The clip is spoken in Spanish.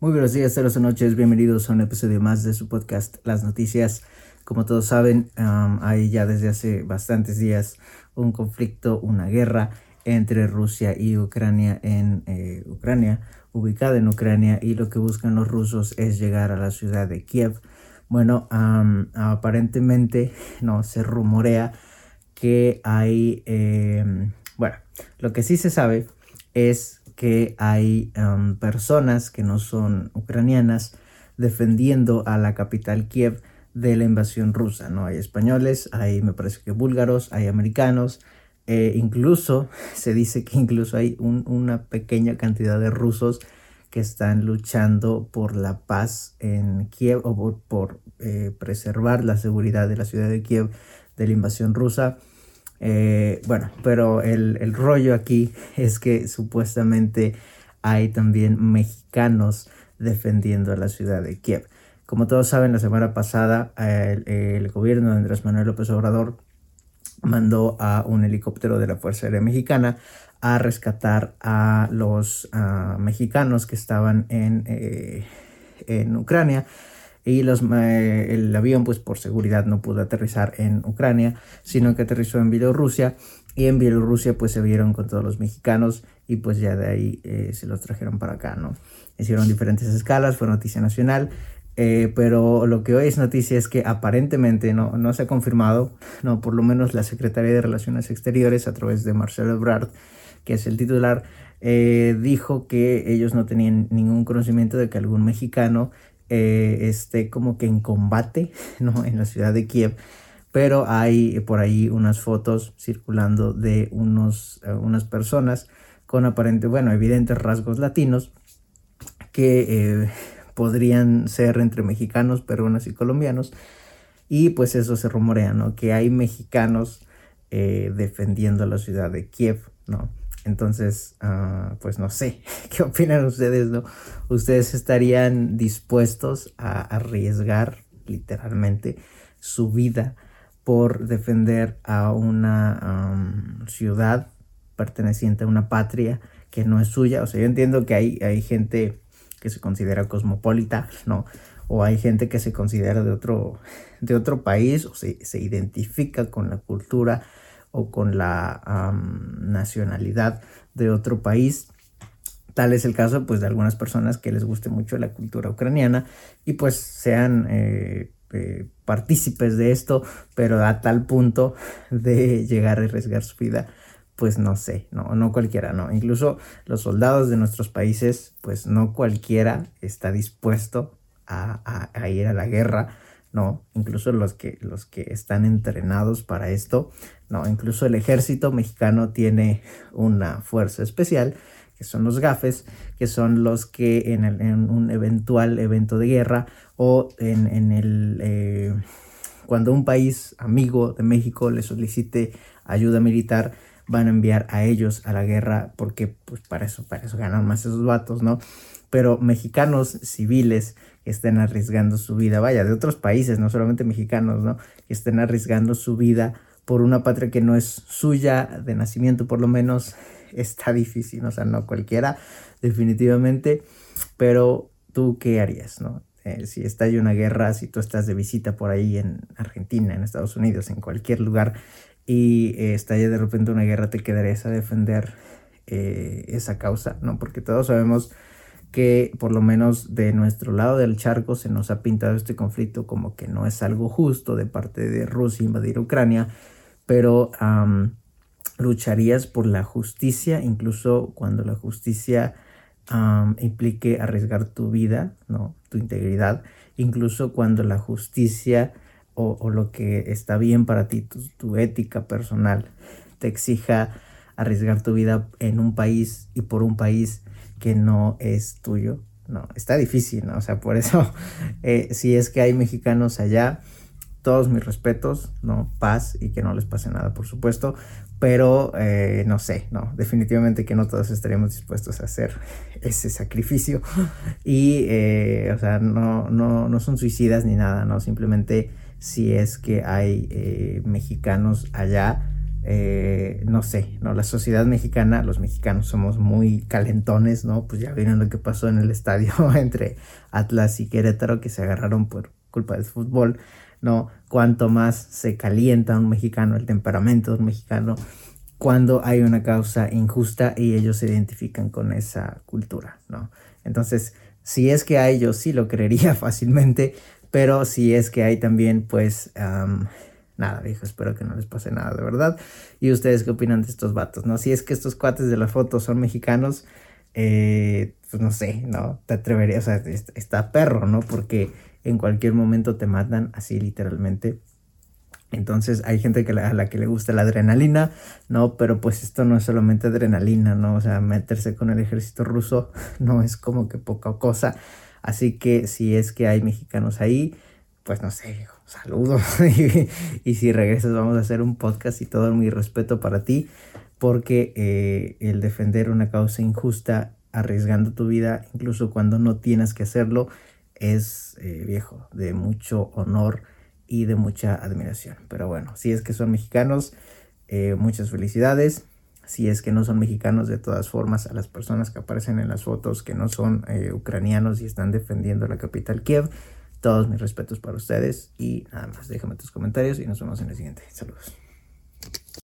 Muy buenos días, tardes o noches, bienvenidos a un episodio más de su podcast Las Noticias. Como todos saben, hay ya desde hace bastantes días un conflicto, una guerra entre Rusia y Ucrania en eh, Ucrania, ubicada en Ucrania, y lo que buscan los rusos es llegar a la ciudad de Kiev. Bueno, aparentemente no se rumorea que hay, em, bueno, lo que sí se sabe es que hay personas que no son ucranianas defendiendo a la capital Kiev de la invasión rusa, ¿no? Hay españoles, hay me parece que búlgaros, hay americanos, eh, incluso se dice que incluso hay una pequeña cantidad de rusos que están luchando por la paz en Kiev o por, eh, preservar la seguridad de la ciudad de Kiev de la invasión rusa. Eh, bueno, pero el, rollo aquí es que supuestamente hay también mexicanos defendiendo la ciudad de Kiev. Como todos saben, la semana pasada el, gobierno de Andrés Manuel López Obrador mandó a un helicóptero de la Fuerza Aérea Mexicana a rescatar a los mexicanos que estaban en, eh, en Ucrania y los, eh, el avión pues por seguridad no pudo aterrizar en Ucrania, sino que aterrizó en Bielorrusia y en Bielorrusia pues se vieron con todos los mexicanos y pues ya de ahí eh, se los trajeron para acá, ¿no? Hicieron diferentes escalas, fue noticia nacional, eh, pero lo que hoy es noticia es que aparentemente no, no se ha confirmado, no, por lo menos la Secretaría de Relaciones Exteriores a través de Marcelo Ebrard, que es el titular, dijo que ellos no tenían ningún conocimiento de que algún mexicano eh, esté como que en combate ¿no? en la ciudad de Kiev. Pero hay por ahí unas fotos circulando de unos, eh, unas personas con aparente, bueno, evidentes rasgos latinos que eh, podrían ser entre mexicanos, peruanos y colombianos. Y pues eso se rumorea, ¿no? Que hay mexicanos defendiendo la ciudad de Kiev, ¿no? Entonces, ah, pues no sé, ¿qué opinan ustedes? No? ¿Ustedes estarían dispuestos a arriesgar literalmente su vida por defender a una ciudad perteneciente a una patria que no es suya? O sea, yo entiendo que hay, hay gente que se considera cosmopolita, ¿no? O hay gente que se considera de otro, de otro país o se, se identifica con la cultura o con la nacionalidad de otro país. Tal es el caso pues de algunas personas que les guste mucho la cultura ucraniana y pues sean eh, eh, partícipes de esto, pero a tal punto de llegar a arriesgar su vida, pues no sé, no, no cualquiera, no. Incluso los soldados de nuestros países, pues no cualquiera está dispuesto a, a ir a la guerra no, incluso los que, los que están entrenados para esto, no, incluso el ejército mexicano tiene una fuerza especial, que son los gafes, que son los que en, un eventual evento de guerra o en, el... Eh, cuando un país amigo de México le solicite ayuda militar, van a enviar a ellos a la guerra porque pues para eso, para eso ganan más esos vatos, ¿no? Pero mexicanos civiles estén arriesgando su vida, vaya, de otros países, no solamente mexicanos, ¿no? Que estén arriesgando su vida por una patria que no es suya de nacimiento, por lo menos está difícil, o sea, no cualquiera, definitivamente, pero tú qué harías, ¿no? Eh, si estalla una guerra, si tú estás de visita por ahí en Argentina, en Estados Unidos, en cualquier lugar, y eh, estalla de repente una guerra, te quedarías a defender eh, esa causa, ¿no? Porque todos sabemos que por lo menos de nuestro lado del charco se nos ha pintado este conflicto como que no es algo justo de parte de Rusia invadir Ucrania, pero lucharías por la justicia, incluso cuando la justicia implique arriesgar tu vida, ¿no? tu integridad, incluso cuando la justicia o, lo que está bien para ti, tu ética personal, te exija arriesgar tu vida en un país y por un país que no es tuyo. No, está difícil, ¿no? O sea, por eso, eh, si es que hay mexicanos allá, todos mis respetos, ¿no? Paz y que no les pase nada, por supuesto, pero eh, no sé, no, definitivamente que no todos estaríamos dispuestos a hacer ese sacrificio y, eh, o sea, no, no, no son suicidas ni nada, ¿no? Simplemente si es que hay mexicanos allá, eh, no sé, ¿no? La sociedad mexicana, los mexicanos somos muy calentones, ¿no? Pues ya vieron lo que pasó en el estadio entre Atlas y Querétaro, que se agarraron por culpa del fútbol, ¿no? Cuanto más se calienta un mexicano, el temperamento de un mexicano, cuando hay una causa injusta y ellos se identifican con esa cultura, ¿no? Entonces, si es que hay, yo sí lo creería fácilmente, pero si es que hay también, pues, nada, viejo, espero que no les pase nada, de verdad. ¿Y ustedes qué opinan de estos vatos, no? Si es que estos cuates de la foto son mexicanos, eh, pues no sé, ¿no? Te atrevería, o sea, está perro, ¿no? Porque en cualquier momento te matan así literalmente. Entonces hay gente que a la que le gusta la adrenalina, ¿no? Pero pues esto no es solamente adrenalina, ¿no? O sea, meterse con el ejército ruso no es como que poca cosa. Así que si es que hay mexicanos ahí, pues no sé, saludos. y, si regresas vamos a hacer un podcast y todo mi respeto para ti, porque eh, el defender una causa injusta, arriesgando tu vida, incluso cuando no tienes que hacerlo, es eh, viejo, de mucho honor y de mucha admiración. Pero bueno, si es que son mexicanos, eh, muchas felicidades. Si es que no son mexicanos, de todas formas, a las personas que aparecen en las fotos que no son ucranianos y están defendiendo la capital Kiev, todos mis respetos para ustedes y nada más, déjame tus comentarios y nos vemos en el siguiente. Saludos.